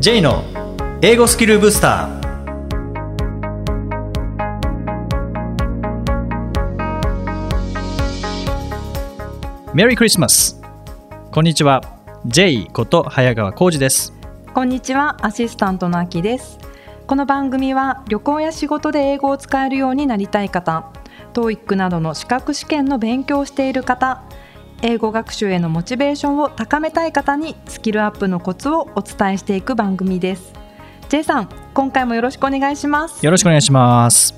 J の英語スキルブースター。メリークリスマス。こんにちは。J こと早川浩二です。こんにちは。アシスタントのあきです。この番組は旅行や仕事で英語を使えるようになりたい方 TOEIC などの資格試験の勉強をしている方英語学習へのモチベーションを高めたい方にスキルアップのコツをお伝えしていく番組です。J さん今回もよろしくお願いします。よろしくお願いします。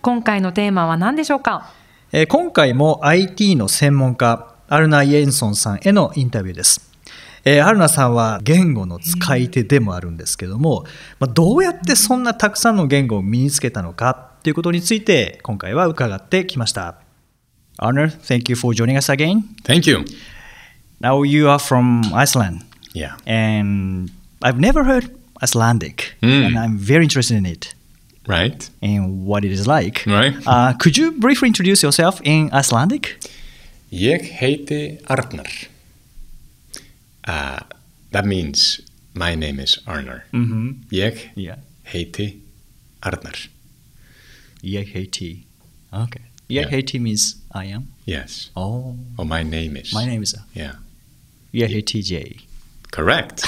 今回のテーマは何でしょうか？えー今回も IT の専門家アルナ・イエンソンさんへのインタビューです、えーアルナさんは言語の使い手でもあるんですけども、まあ、どうやってそんなたくさんの言語を身につけたのかということについて今回は伺ってきました Arner, thank you for joining us again. Thank you. Now you are from Iceland Yeah. and I've never heard Icelandic Mm. and I'm very interested in it Right. and what it is like. Right. Uh, could you briefly introduce yourself in Icelandic? Ég heiti Arnar. Uh, that means my name is Arnar. Mm-hmm. Yeah. heiti Arnar. Ég heiti. Okay. Yeah. heiti means I am. Yes. Oh. Oh, my name is. My name is Yeah. Ég heiti J. Correct.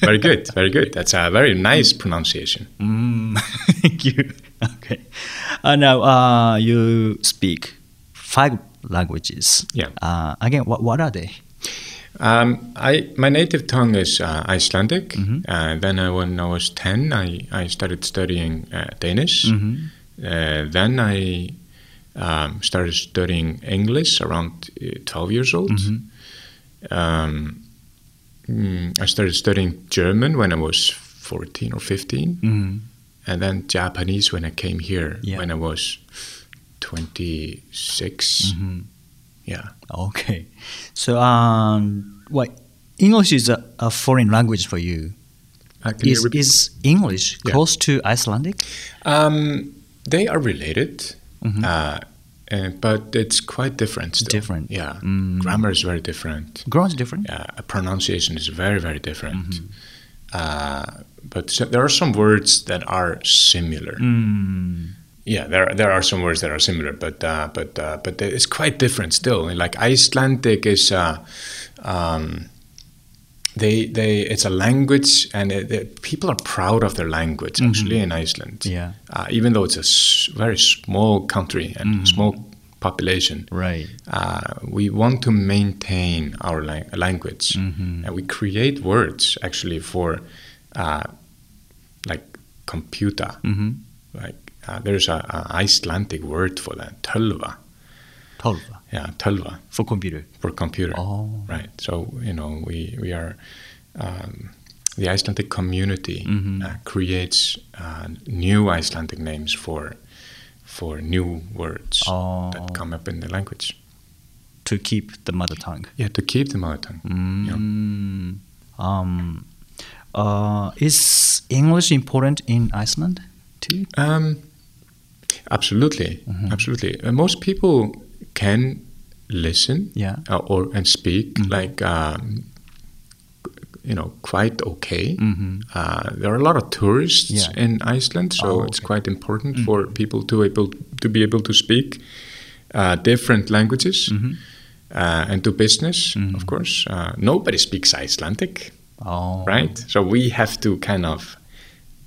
very good. Very good. That's a very nice pronunciation. Mm. Thank you. Okay. Uh, now uh, you speak five languages. Yeah. Uh, again, what, what are they? Um, I my native tongue is uh, Icelandic. Mhm. Uh, then I, when I was ten, I, I started studying uh, Danish. Mhm. Uh, then I um, started studying English around uh, twelve years old. Mhm. Um, mm, I started studying German when I was fourteen or fifteen, Mm. and then Japanese when I came here Yeah. when I was twenty Mhm. Yeah. Okay. So, um, what English is a, a foreign language for you. Uh, you Is, is English Yeah. close to Icelandic? Um, they are related, Mhm. uh, uh, but it's quite different. Still. Different. Yeah. Mm. Grammar is very different. Grammar is different. Yeah, pronunciation is very, very different. Mm-hmm. Uh, but so, there are some words that are similar. Mm. Yeah, there there are some words that are similar, but uh, but uh, but it's quite different still. Like Icelandic is. Uh, um, they, they, it's a language, and it, it- people are proud of their language. Actually, in Iceland, Mm-hmm. Yeah. uh, even though it's a s- very small country and Mm-hmm. small population, Right. uh, we want to maintain our lang- language, Mhm. and we create words actually for uh, like computer. Mm-hmm. Like uh, there's a, a Icelandic word for that, tölva. Tolva Yeah, tölva for computer. for computer. Oh. Right. So you know we we are. Um, the Icelandic community Mhm. uh, creates uh, new Icelandic names for for new words Oh. that come up in the language. to keep the mother tongue. Yeah, to keep the mother tongue. Mm. Um, uh, is English important in Iceland too? Um, absolutely, Mm-hmm. absolutely. Uh, most people can listen, Yeah. uh, or and speak Mm-hmm. like um, you know quite okay. Mhm. Uh, there are a lot of tourists Yeah. in Iceland, so Oh, it's quite important for people to able to be able to speak uh, different languages. Mm-hmm. Uh, and do business, of course. Uh, nobody speaks Icelandic, Oh, right? So we have to kind of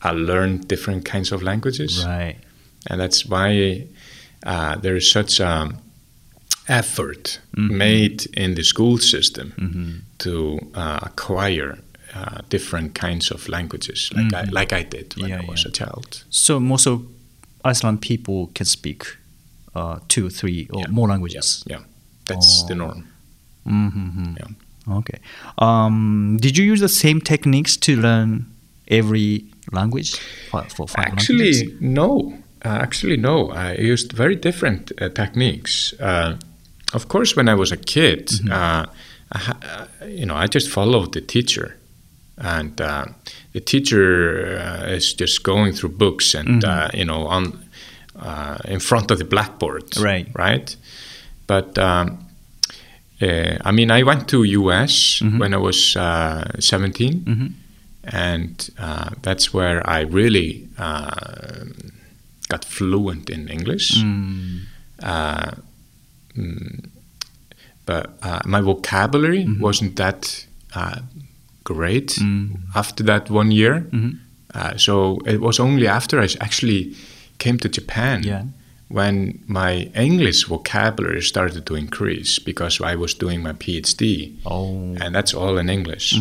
uh, learn different kinds of languages Right. And that's why uh, there is such a effort Mm-hmm. made in the school system Mhm. to uh, acquire uh, different kinds of languages, like I, like I did when Mm-hmm. Yeah, I was yeah. a child. So most of Iceland people can speak uh, two, three, or Yeah. more languages. Yeah, that's the Oh. norm. Mm-hmm. Yeah. Okay. Um, did you use the same techniques to learn every language for, for five Actually, languages? no. Uh, actually, no. I used very different uh, techniques. Uh, of course, when I was a kid, Mm-hmm. uh, I ha- uh, you know, I just followed the teacher, and uh, the teacher uh, is just going through books and uh, you know on uh, in front of the blackboard, Right. Right. But um, Uh, I mean, I went to US when I was uh, 17, and uh, that's where I really uh, got fluent in English. Uh, mm, but uh, my vocabulary wasn't that uh, great after that one year. Uh, so it was only after I actually came to Japan Yeah. When my English vocabulary started to increase because I was doing my PhD. Oh. And that's all in English.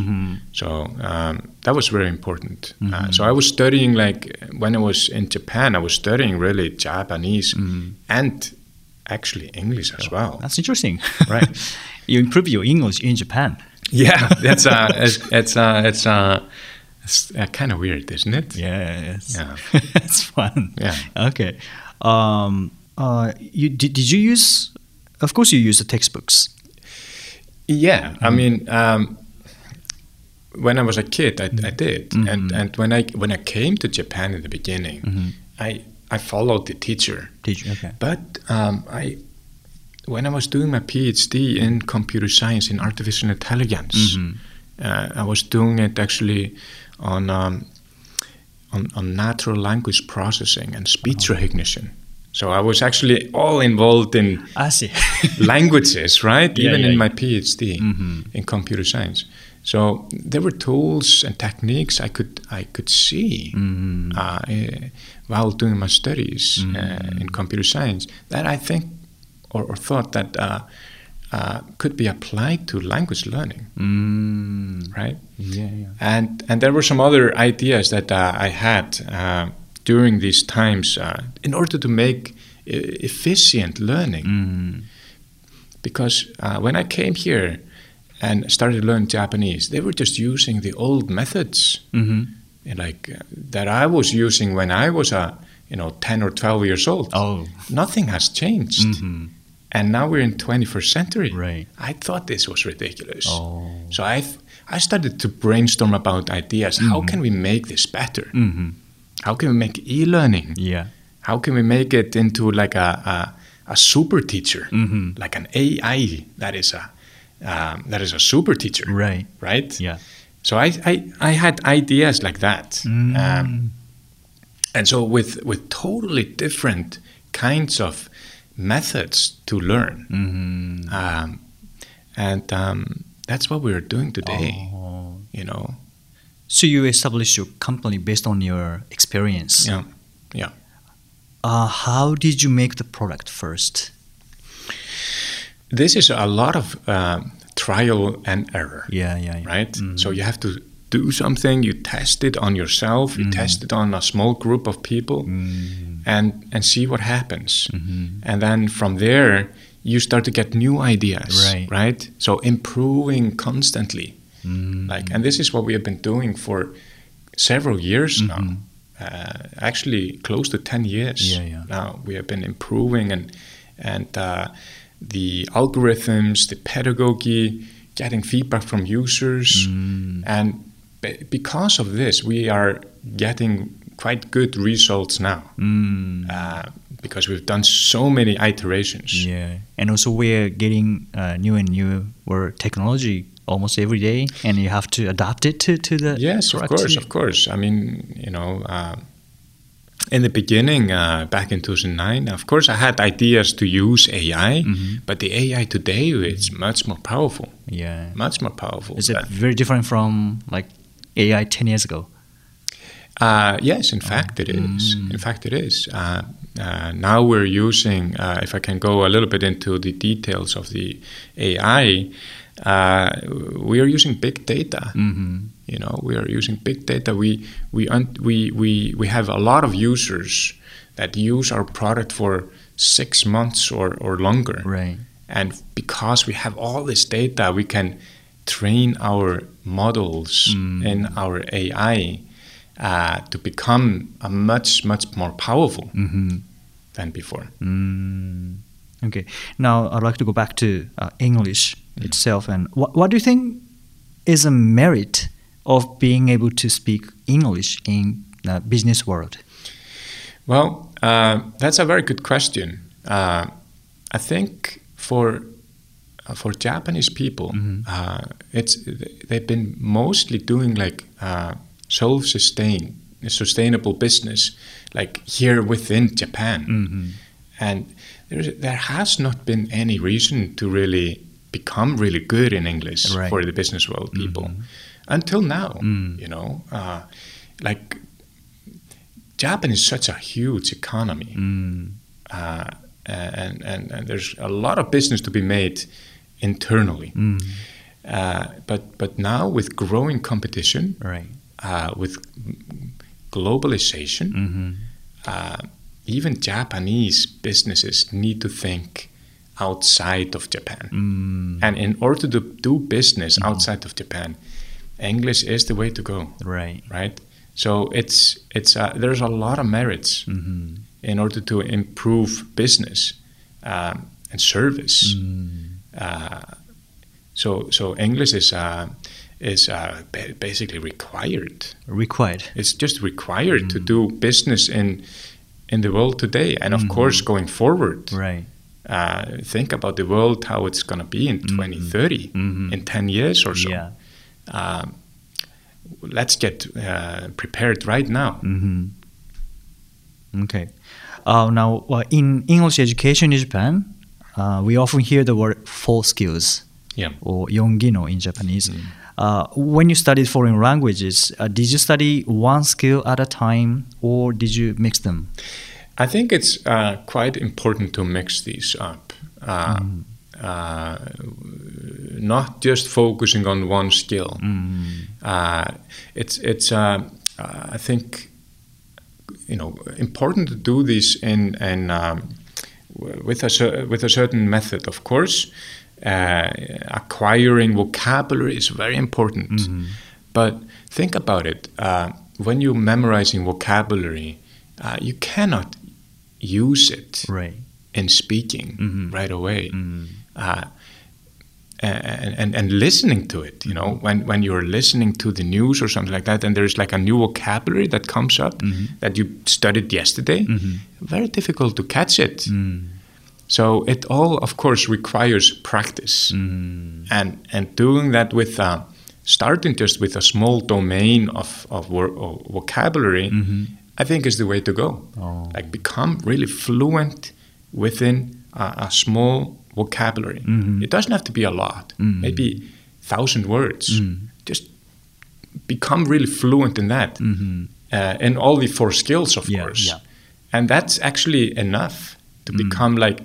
So um, that was very important. Uh, so I was studying, like, when I was in Japan, I was studying really Japanese and actually English as well. That's interesting. Right. you improve your English in Japan. Yeah, that's uh, it's it's uh, it's uh, it's uh, kind of weird, isn't it? Yes. Yeah. it's fun. Yeah. Okay. Um, uh, you did, did you use? Of course, you use the textbooks. Yeah, I mean, um, when I was a kid, I, I did, and and when I when I came to Japan in the beginning, I I followed the teacher, you? Okay. but um, I when I was doing my PhD in computer science in artificial intelligence, uh, I was doing it actually on. Um, on, on natural language processing and speech recognition. So I was actually all involved in I see. languages, right? Yeah, Even yeah, in yeah. my PhD in computer science. So there were tools and techniques I could I could see uh, eh, while doing my studies uh, in computer science that I think or, or thought that uh, uh, could be applied to language learning, mm, right? yeah, yeah. and and there were some other ideas that uh, I had uh, during these times uh, in order to make e- efficient learning. Mm, Because uh, when I came here and started learning Japanese, they were just using the old methods, hmm like uh, that I was using when I was a you know ten or twelve years old. Oh, Nothing has changed. hmm And now we're in 21st century. Right. I thought this was ridiculous. Oh. So I, I started to brainstorm about ideas. How can we make this better? hmm How can we make e-learning? Yeah. How can we make it into like a, a, a super teacher, Mhm. like an AI that is a um, that is a super teacher, Right. right? Yeah. So I, I, I had ideas like that, Mm. um, and so with with totally different kinds of methods to learn, hmm um, and um, that's what we're doing today. Oh. You know, So you established your company based on your experience. yeah, yeah. Uh, how did you make the product first? This is a lot of um, trial and error. Yeah, yeah, yeah. right? So you have to do something, you test it on yourself, you test it on a small group of people, and and see what happens. And then from there, you start to get new ideas, Right. So improving constantly, like, and this is what we have been doing for several years now. Uh, actually, close to ten years Yeah, yeah. now. We have been improving and and uh, the algorithms, the pedagogy, getting feedback from users, and be- because of this, we are getting quite good results now. Mm. Uh, because we've done so many iterations. Yeah, and also we're getting uh, new and newer technology almost every day, and you have to adapt it to, to the Yes, of course, of course. I mean, you know, uh, in the beginning, uh, back in 2009, of course, I had ideas to use AI, but the AI today is much more powerful. Yeah, Much more powerful. is it very different from like AI ten years ago? Uh, yes, in fact, it is. In fact, it is. Uh, uh, now we're using, uh, if I can go a little bit into the details of the AI, uh, we are using big data. Mm-hmm. You know, we are using big data. We we un- we we we have a lot of users that use our product for six months or or longer. Right. And because we have all this data, we can train our models in our AI uh, to become a much, much more powerful Mm-hmm. than before. Mm. Okay. Now I'd like to go back to uh, English itself, and what what do you think is a merit of being able to speak English in the business world? Well, uh, that's a very good question. Uh, I think for uh, for Japanese people, uh, it's they've been mostly doing like uh, self-sustain, sustainable business, like here within Japan, and there there has not been any reason to really become really good in English Right. for the business world people until now. You know, uh, like Japan is such a huge economy Mm. uh, and, and, and there's a lot of business to be made internally. Mm. Uh, but but now with growing competition, Right. Uh, with globalization, Mm-hmm. uh, even Japanese businesses need to think outside of Japan. Mm. And in order to do business outside of Japan, English is the way to go, Right. right? So it's it's uh, there's a lot of merits Mm-hmm. in order to improve business um, and service. Uh, so so English is uh, is uh, basically required. Required. It's just required to do business in in the world today, and of course going forward. Right. Uh, think about the world, how it's going to be in 2030, Mhm. in 10 years or so. Yeah. Um, let's get uh, prepared right now. Mm-hmm. Okay. Uh, now, uh, in English education in Japan, uh, we often hear the word four skills Yeah. or yongino in Japanese. Uh, when you studied foreign languages, uh, did you study one skill at a time or did you mix them? I think it's uh, quite important to mix these up. Uh, uh, not just focusing on one skill. Uh, it's it's uh, uh, I think you know important to do this in in um, w- with a cer- with a certain method, of course. Uh, acquiring vocabulary is very important, but think about it. Uh, when you're memorizing vocabulary, uh, you cannot use it Right. in speaking Mhm. right away. Mm. Uh, and, and, and listening to it, you know, when, when you're listening to the news or something like that, and there's like a new vocabulary that comes up Mm-hmm. that you studied yesterday, very difficult to catch it. Mm. So it all, of course, requires practice, Mm. and and doing that with uh, starting just with a small domain of of, wor- of vocabulary, I think is the way to go. Mm-hmm. Oh. Like become really fluent within a, a small vocabulary. Mhm. It doesn't have to be a lot, Mhm. maybe thousand words. Mm. Just become really fluent in that, Mhm. uh, in all the four skills, of Yeah, course. yeah. And that's actually enough to Mm. become like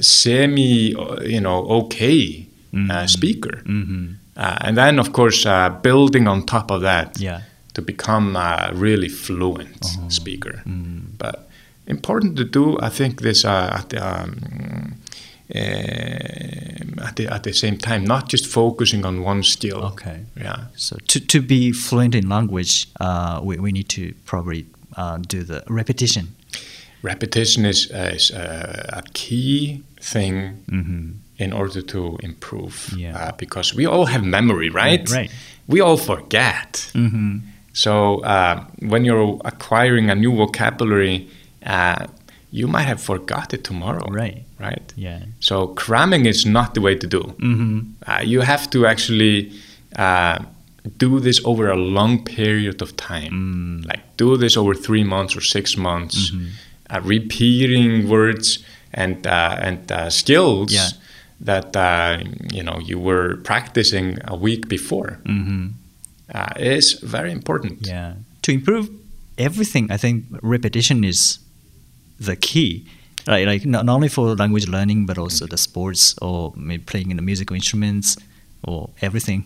semi, uh, you know, okay uh, Mhm. speaker. Mhm. Uh, and then, of course, uh, building on top of that Yeah. to become a really fluent Uh-huh. speaker. Mm. But important to do, I think, this uh, at the um, um, at the at the same time, not just focusing on one skill. Okay. Yeah. So to, to be fluent in language, uh, we, we need to probably uh, do the repetition. Repetition is uh, is uh, a key thing Mm-hmm. in order to improve. Yeah. Uh, because we all have memory, right? Right. We all forget. Mm-hmm. So uh, when you're acquiring a new vocabulary, uh, you might have forgot it tomorrow. Right. Right. Yeah. So cramming is not the way to do. Mm-hmm. Uh, you have to actually uh, do this over a long period of time. Mm. Like do this over three months or six months, Mm-hmm. Uh, repeating words and uh, and uh, skills Yeah. that uh, you know you were practicing a week before. Mm-hmm. Uh, is very important. Yeah. To improve everything, I think repetition is the key. Right, like not, only for language learning, but also the sports or maybe playing in the musical instruments or everything.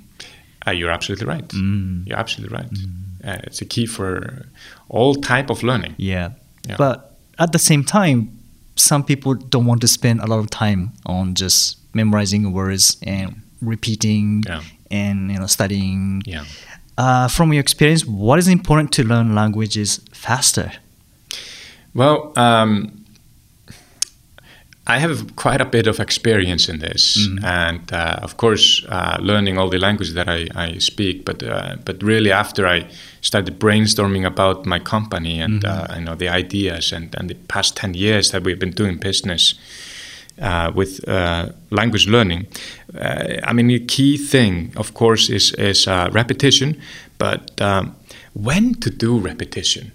Uh, you're absolutely right. Mm. You're absolutely right. Uh, it's a key for all type of learning. Yeah. Yeah. But at the same time, some people don't want to spend a lot of time on just memorizing words and repeating Yeah. and you know studying. Yeah. Uh, from your experience, what is important to learn languages faster? Well, um, I have quite a bit of experience in this, Mhm. and uh, of course, uh, learning all the languages that I, I speak. But uh, but really, after I started brainstorming about my company and uh, you know the ideas and, and the past ten years that we've been doing business, uh, with uh, language learning. Uh, I mean, the key thing, of course, is is uh, repetition, but um, when to do repetition,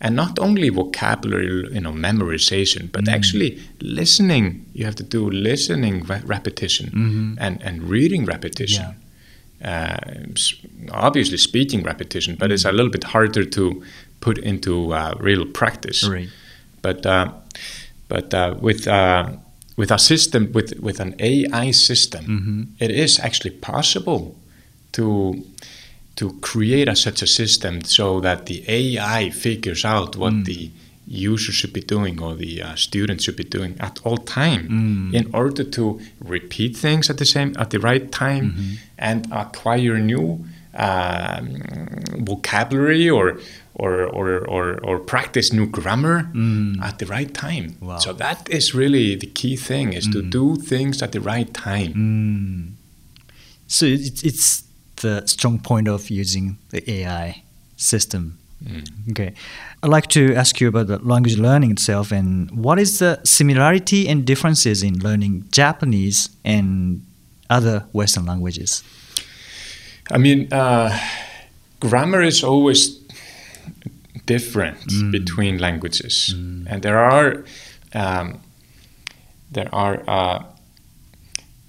and not only vocabulary, you know, memorization, but actually listening. You have to do listening re- repetition and and reading repetition. Uh, obviously, speaking repetition, but it's a little bit harder to put into uh, real practice. Right. But uh, but uh, with uh, with a system with with an AI system, it is actually possible to to create a, such a system so that the AI figures out what mm. the user should be doing or the uh, student should be doing at all time mm. in order to repeat things at the same at the right time mm-hmm. and acquire new um, vocabulary or or, or, or, or practice new grammar mm. at the right time. Wow. So that is really the key thing is to do things at the right time. So it's, it's the strong point of using the AI system. Okay. I'd like to ask you about the language learning itself and what is the similarity and differences in learning Japanese and other Western languages? I mean, uh, grammar is always different between languages, and there are um, there are uh,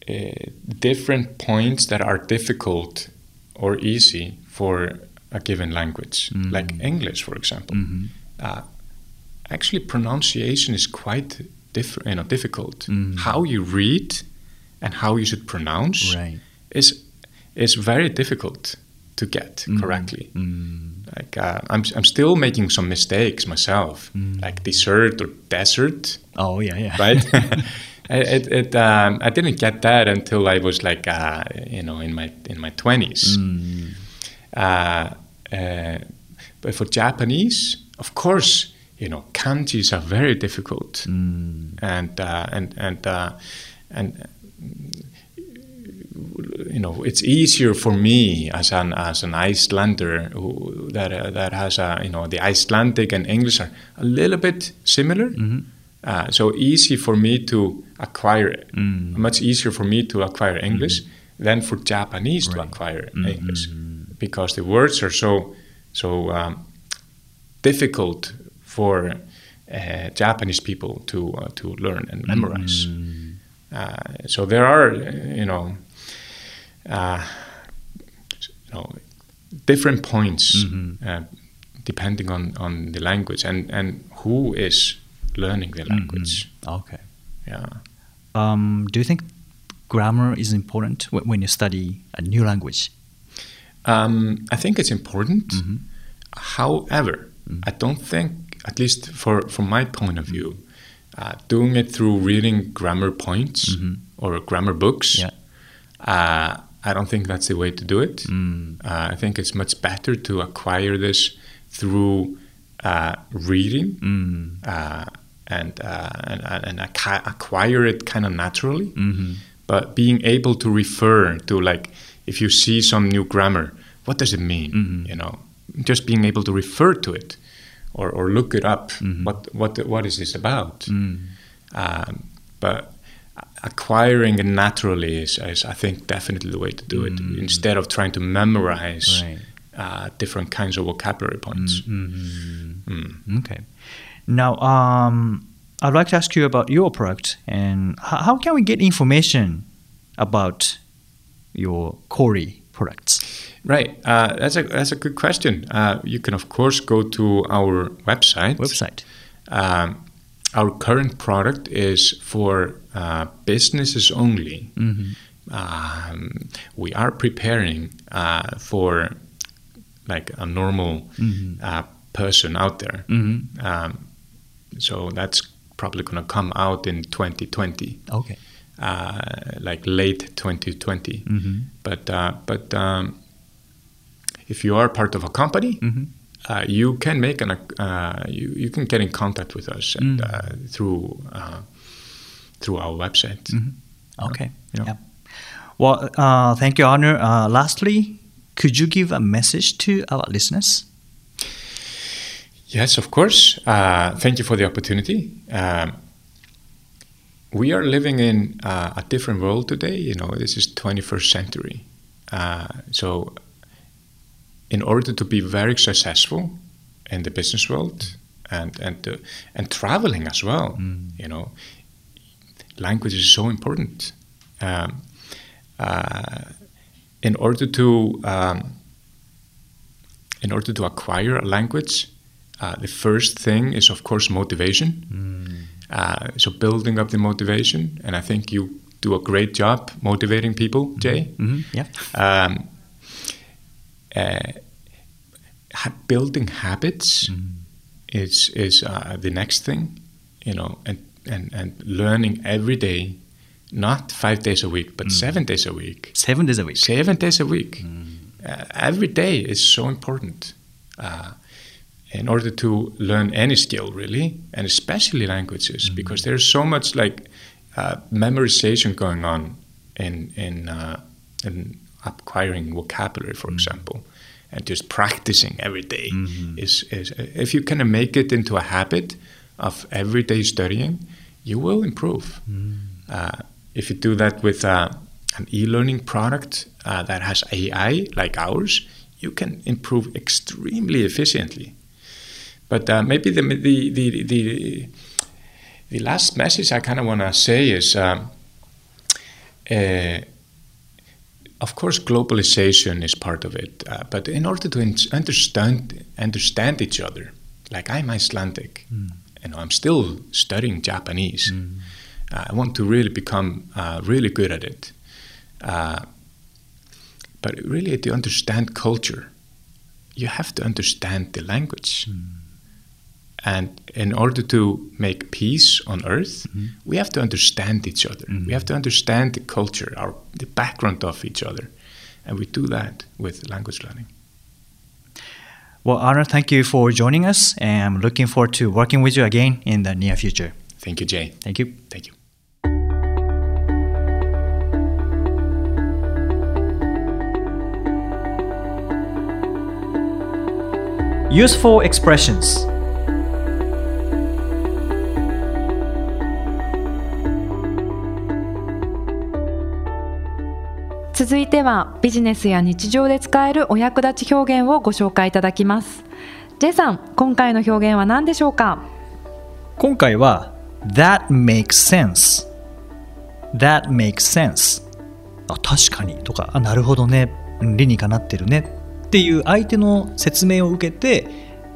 uh, different points that are difficult or easy for a given language, mm. like English, for example. Mm-hmm. Uh, actually, pronunciation is quite different, you know, difficult. Mm-hmm. How you read and how you should pronounce Right. is is very difficult to get mm-hmm. correctly. Like uh, I'm, I'm still making some mistakes myself, like dessert or desert, Oh, yeah, yeah. right? it, it, um, I didn't get that until I was like, uh, you know, in my in my twenties. Uh, uh, but for Japanese, of course, you know, kanjis are very difficult, and uh, and and uh, and you know, it's easier for me as an as an Icelander who, that uh, that has a you know the Icelandic and English are a little bit similar. Uh, so easy for me to acquire it. Much easier for me to acquire English than for Japanese to acquire English. Because the words are so so um, difficult for uh, Japanese people to uh, to learn and memorize. Uh, so there are, uh, you know, uh, you know, different points uh, depending on, on the language and, and who is learning the language. Okay. Yeah. Um, do you think grammar is important wh- when you study a new language? Um, I think it's important. However, I don't think, at least for from my point of view, uh, doing it through reading grammar points or grammar books, Yeah. uh, I don't think that's the way to do it. Uh, I think it's much better to acquire this through uh, reading uh, and, uh, and and acquire it kind of naturally. Mm-hmm. But being able to refer to like if you see some new grammar, what does it mean? Mm-hmm. You know, just being able to refer to it or, or look it up. Mm-hmm. What what what is this about? Mm. Um, but acquiring it naturally is, is, I think, definitely the way to do it. Instead of trying to memorize Right. uh, different kinds of vocabulary points. Hmm. Okay. Now, um, I'd like to ask you about your product and how can we get information about your Cooori products? Right. Uh, that's a that's a good question. Uh, you can of course go to our website. Website. Um, our current product is for uh, businesses only. Um, we are preparing uh, for like a normal uh, person out there. Um, so that's probably going to come out in 2020 Okay. uh, like late 2020. But uh, but um, if you are part of a company, uh, you can make an uh, you you can get in contact with us and, uh, through uh, through our website. Okay. Yeah. Yeah. Well, uh, thank you, Arnar. Uh, lastly, could you give a message to our listeners? Yes, of course. Uh, thank you for the opportunity. Um, we are living in uh, a different world today. You know, this is 21st century. Uh, so, in order to be very successful in the business world and and uh, and traveling as well, Mm. you know, language is so important. Um, uh, in order to um, in order to acquire a language, uh, the first thing is of course motivation. Uh, so building up the motivation, and I think you do a great job motivating people, Jay. Mhm, Yeah. Um, uh, ha- building habits is is uh, the next thing, you know, and, and and learning every day, not five days a week, but seven days a week. Seven days a week. Seven days a week. Uh, every day is so important uh, in order to learn any skill, really, and especially languages, because there's so much like uh, memorization going on in in uh, in acquiring vocabulary, for example, and just practicing every day is is if you can make it into a habit of everyday studying, you will improve. Uh, if you do that with uh, an e-learning product uh, that has AI like ours, you can improve extremely efficiently. But uh, maybe the, the the the the last message I kind of want to say is, um, uh, of course, globalization is part of it. Uh, but in order to understand understand each other, like I'm Icelandic, and I'm still studying Japanese. Uh, I want to really become uh, really good at it. Uh, but really, to understand culture, you have to understand the language. And in order to make peace on earth, mm-hmm. we have to understand each other. We mm-hmm. have to understand the culture, our the background of each other, and we do that with language learning. Well, Arnar, thank you for joining us, and I'm looking forward to working with you again in the near future. Thank you, Jay. Thank you. Thank you. Useful expressions. 続いてはビジネスや日常で使えるお役立ち表現をご紹介いただきます。J さん今回の表現は何でしょうか？今回は That makes sense. That makes sense. あ確かに。とかあなるほどね。うん理にかなってるね。っていう相手の説明を受けて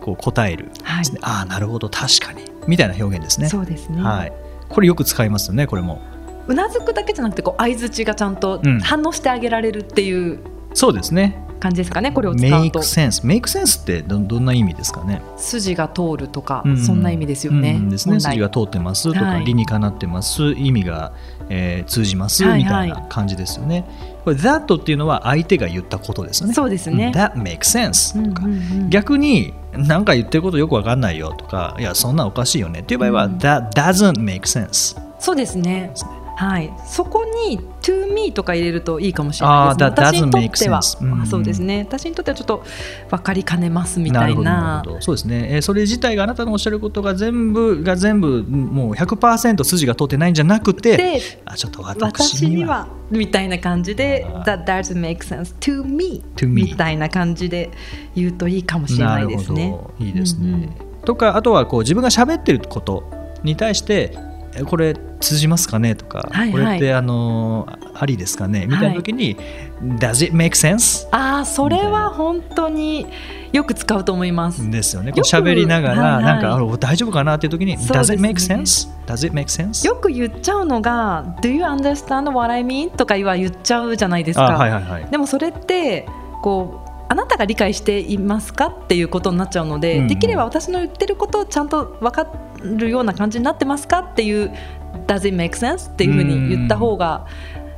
こう答える。はい。ああなるほど。確かに。みたいな表現ですね。そうですね、はい、これよく使いますよねこれもうなずくだけじゃなくてこう相槌がちゃんとうん。反応してあげられるっていうそうですね。感じですかねこれを使うと。sense make sense ってどどんな意味ですかね？筋が通るとか、うん。そんな意味ですよね。うん。ですね。筋が通ってますとか、はい。理にかなってます意味が、えー通じます、はいはいみたい。な感じですよね。これ that っていうのは相手が言ったことですよね。そうですね。ん。that makes sense うんとか、うん。うん逆に何か言ってることよくわかんないよとかいやそんなおかしいよね。っていう場合は、うん。that doesn't make sense そうですね。はい、そこに to me とか入れるといいかもしれない。ですね。私にとっては。そうですね。私にとってはちょっと分かりかねますみたいな。そうですね、えーそれ自体があなたのおっしゃることが全部が全部もう100%筋が通ってないんじゃなくてで、あちょっと私私ににははみたいな感じで that doesn't make sense to me, To me みたいな感じで言うといいかもしれないですね。なる。ほど。いいですね。うんうん。とかあとはこう自分が喋ってることに対してえこれ通じますかね？とか、はいはいこれってあのありですかね？みたいな時に、Does it make sense? ああそれは本当によく使うと思います。ですよね。こう喋りながら、はいはいなんかあ大丈夫かなっていう時に、そうです Does ね it make sense? Does it make sense? よく言っちゃうのが「Do you understand what I mean?」とかは言っちゃうじゃないですか。あはいはいはい。でもそれってこうあなたが理解していますかっていうことになっちゃうので、うんできれば私の言ってることをちゃんと分かるような感じになってますかっていう「Does it make sense?」っていうふうに言った方が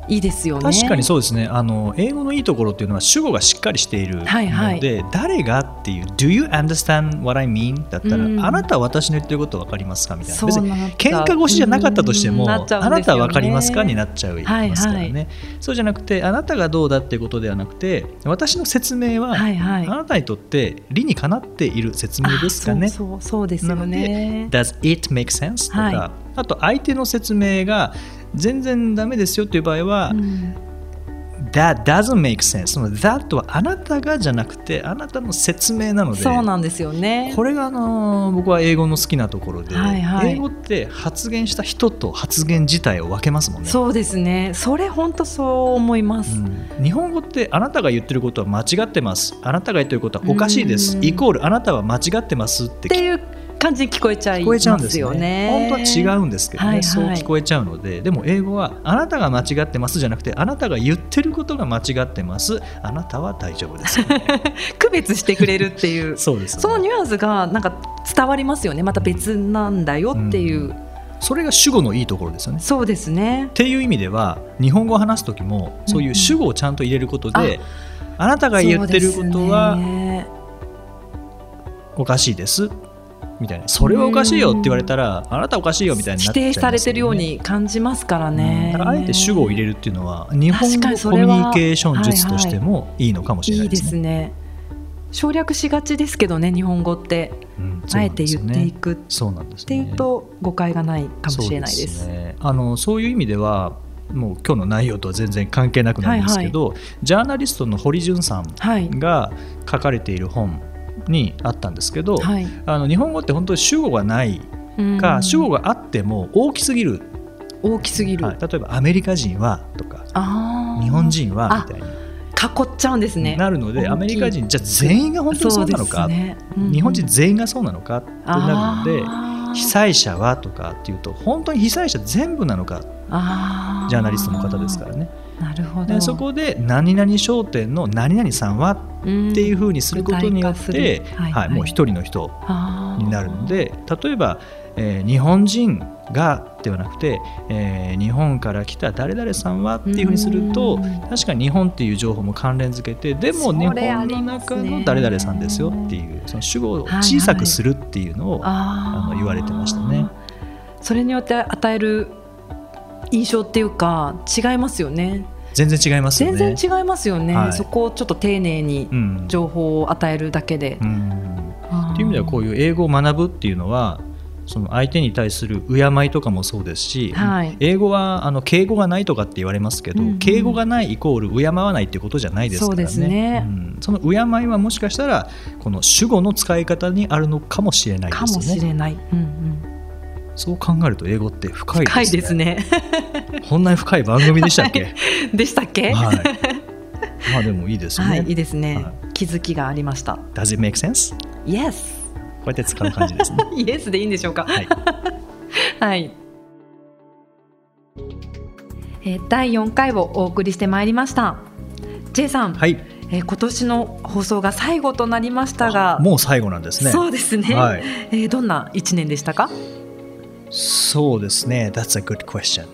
いいですよね。確かにそうですね。あの英語のいいところっていうのは主語がしっかりしているので、はい。はい誰がっていう「Do you understand what I mean?」だったら、うん。あなたは私の言ってること分かりますか？みたいな。別に喧嘩腰じゃなかったとしても、うん。なっちゃうんあなたは分かりますか？になっちゃいますからね、はいはい。そうじゃなくてあなたがどうだっていうことではなくて私の説明は、はいはい。あなたにとって理にかなっている説明ですかね。あそうそうですよなのでね。Does it make sense? とか、はあと相手の説明が全然ダメですよっていう場合は、うん、That doesn't make sense その That はあなたがじゃなくてあなたの説明なのでそうなんですよね。これがあの僕は英語の好きなところで、はいはい英語って発言した人と発言自体を分けますもんね。そうですね。それ本当そう思います。うん日本語ってあなたが言ってることは間違ってますあなたが言ってることはおかしいですうんイコールあなたは間違ってますってっていう感じに聞こえちゃい聞こえちゃうんまですすよよね。ね。本当は違うんですけどね、はいはいそう聞こえちゃうので、でも英語はあなたが間違ってますじゃなくて、あなたが言ってることが間違ってます、あなたは大丈夫ですよ、区別してくれるっていう。そうです、ね、そのニュアンスがなんか伝わりますよね。また別なんだよっていう。うそれが主語のいいところですよね。そうですねっ。ていう意味では、日本語を話す時も、そういう主語をちゃんと入れることで、あなたが言ってることはおかしいです。みたいな。それはおかしいよって言われたらあなたおかしいよみたいになっちゃいますよね。否定されてるように感じますからね。だからあえて主語を入れるっていうのは日本語コミュニケーション術としてもいいのかもしれないいい。でですね。すね。省略しがちですけどね日本語って。うん。あえて言っていくっそうなんですてね。いうと誤解がないかもしれないです。そうね、あのそういう意味ではもう今日の内容とは全然関係なくなるんですけど、ジャーナリストの堀潤さんはい。が書かれている本にあったんですけど、はい。あの日本語って本当に主語がないか、うん。主語があっても大きすぎる、大きすぎる。はい。例えばアメリカ人はとか。日本人はみたいに。囲っちゃうんですね。なるので、アメリカ人じゃあ全員が本当にそうなのか、ねうんうん。日本人全員がそうなのか？ってなるので被災者はとかっていうと本当に被災者全部なのか？あジャーナリストの方ですからねなるほど。でそこで何々商店の何々さんはっていうふうにすることによって、はいはいはい。もう一人の人にになるので例えば、えー日本人がではなくて、えー日本から来た誰々さんはっていうふうにするとうん。確かに日本っていう情報も関連付けてでもそ日本の中の誰々さんですよっていうその主語を小さくするっていうのを、ああの言われてましたね。それによって与える印象っていうか違いますよね。全然違いますよね。全然違いますよね、はい。そこをちょっと丁寧にうん。情報を与えるだけで。うん。あー。っていう意味ではこういう英語を学ぶっていうのはその相手に対する敬いとかもそうですし、はい。英語はあの敬語がないとかって言われますけど、うんうん。敬語がないイコール敬わないっていうことじゃないですからね。そうですね。うん。その敬いはもしかしたらこの主語の使い方にあるのかもしれないかもですよね。しれない。うんうんそう考えると英語って深いです深ねいですね。こんなに深い番組でしたっけ？でしたっけ？はいまあでもいいですよね、はい、いいですね、はい気づきがありました。Does it make sense? こ Yes。うやって使う感じですねイエスでいいんでしょうか？はいはい。えー第4回をお送りしてまいりました。J さん、はいえー今年の放送が最後となりましたが、もう最後なんですねそうですね。はいえーどんな一年でしたか？そうですね、That's a good question。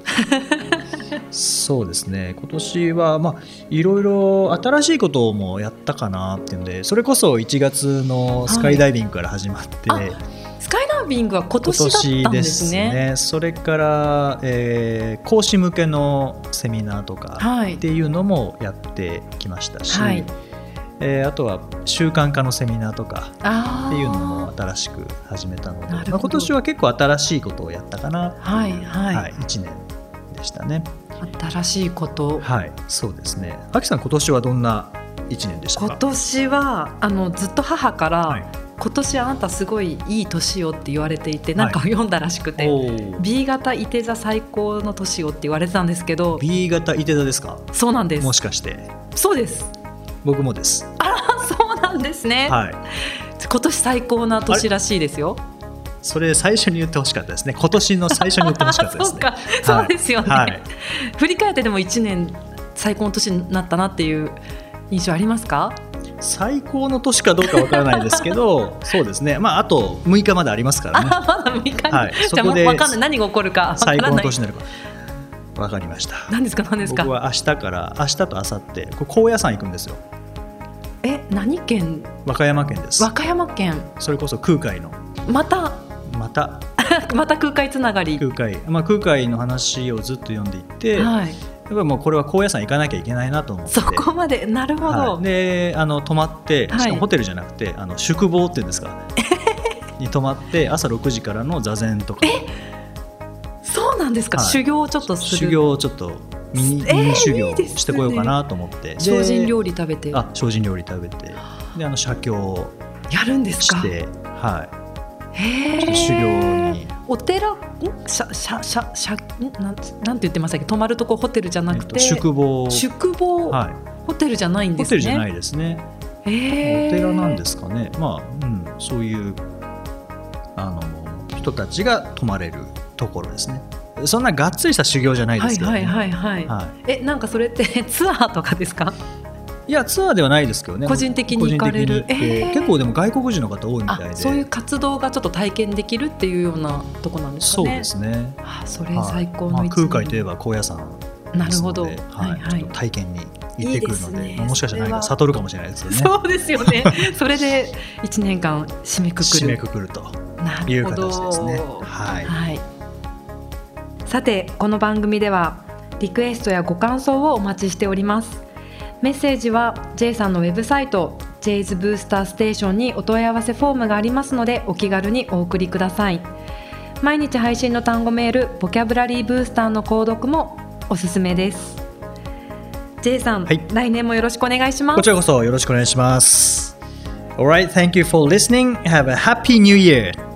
そうですね、今年は、まあ、いろいろ新しいこともやったかなっていうんで、それこそ1月のスカイダイビングから始まって、はいスカイダイビングは今今年だったんですすね。ね、それから、えー講師向けのセミナーとかはい。っていうのもやってきましたし、はいえーあとは習慣化のセミナーとかあっていうのも新しく始めたので、まあ、今年は結構新しいことをやったかな。はいはい。はい、1年でしたね。新しいこと。はい、そうですね。あきさん、今年はどんな1年でしたか？今年はあのずっと母から、はい。今年あなたすごいいい年よって言われていてなんかを読んだらしくて、おー。B 型いて座最高の年をって言われてたんですけど B 型いて座ですか？そうなんです。もしかして。そうです僕もです。あそうなんですね、はい。今年最高な年らしいですよそれ最初に言ってほしかったですね。今年の最初に言ってほしかったですね。そうかそうですよね、はい。振り返ってでも1年最高の年になったなっていう印象ありますか？最高の年かどうかわからないですけど、そうですね。まあ、あと6日までありますからね。まだ3日に、はいそこで分かんない何が起こるか最高の年になるか。わかりました。何ですか？何ですか？僕は明日から、明日と明後日、これ高野山行くんですよ。え何県？和歌山県です。和。歌山県。それこそ空海の。また？また。また空海つながり。空海、まあ、空海の話をずっと読んでいって、やっはいぱりもうこれは高野山行かなきゃいけないなと思って。そこまで？なるほど、はい、であの泊まってはい。しかもホテルじゃなくて、あの宿坊っていうんですか？に泊まって朝6時からの座禅とかなんですか、はい。修行をちょっとする。修行をちょっとミニ,、えーミニ修行してこようかなと思って、で精進料理食べて。あ精進料理食べて。であの写経をやるんですか？してはい。修行に。お寺？ん？しゃしゃしゃしゃんなんなんて言ってましたっけ？泊まるとこホテルじゃなくて、えっと宿坊。宿坊、はい。ホテルじゃないんですね。ホテルじゃないですね。お寺なんですかね。まあ、うん、そういうあの人たちが泊まれるところですねそんながっつりした修行じゃないですけど、ね。はいはいはいはい、はい。えなんかそれって ツアーとかですか？いやツアーではないですけどね。個人的に行かれる？えー。結構でも外国人の方多いみたいで。あそういう活動がちょっと体験できるっていうようなとこなんですかね。そうですね。あそれはい。最高まあ、の一年。空海といえば高野山。なるほど。はい。はい体験に行ってくるのでね。まあもしかしたら何か悟るかもしれないですよね。そうですよね。それで一年間締めくく締めるくくるとないう形ですね。はい。はい、さてこの番組ではリクエストやご感想をお待ちしております。メッセージは J さんのウェブサイト J's ブースターステーションにお問い合わせフォームがありますのでお気軽にお送りください。毎日配信の単語メールボキャブラリーブースターの購読もおすすめです。J さん、はい。来年もよろしくお願いします。こちらこそよろしくお願いします。Alright, thank you for listening. Have a happy new year.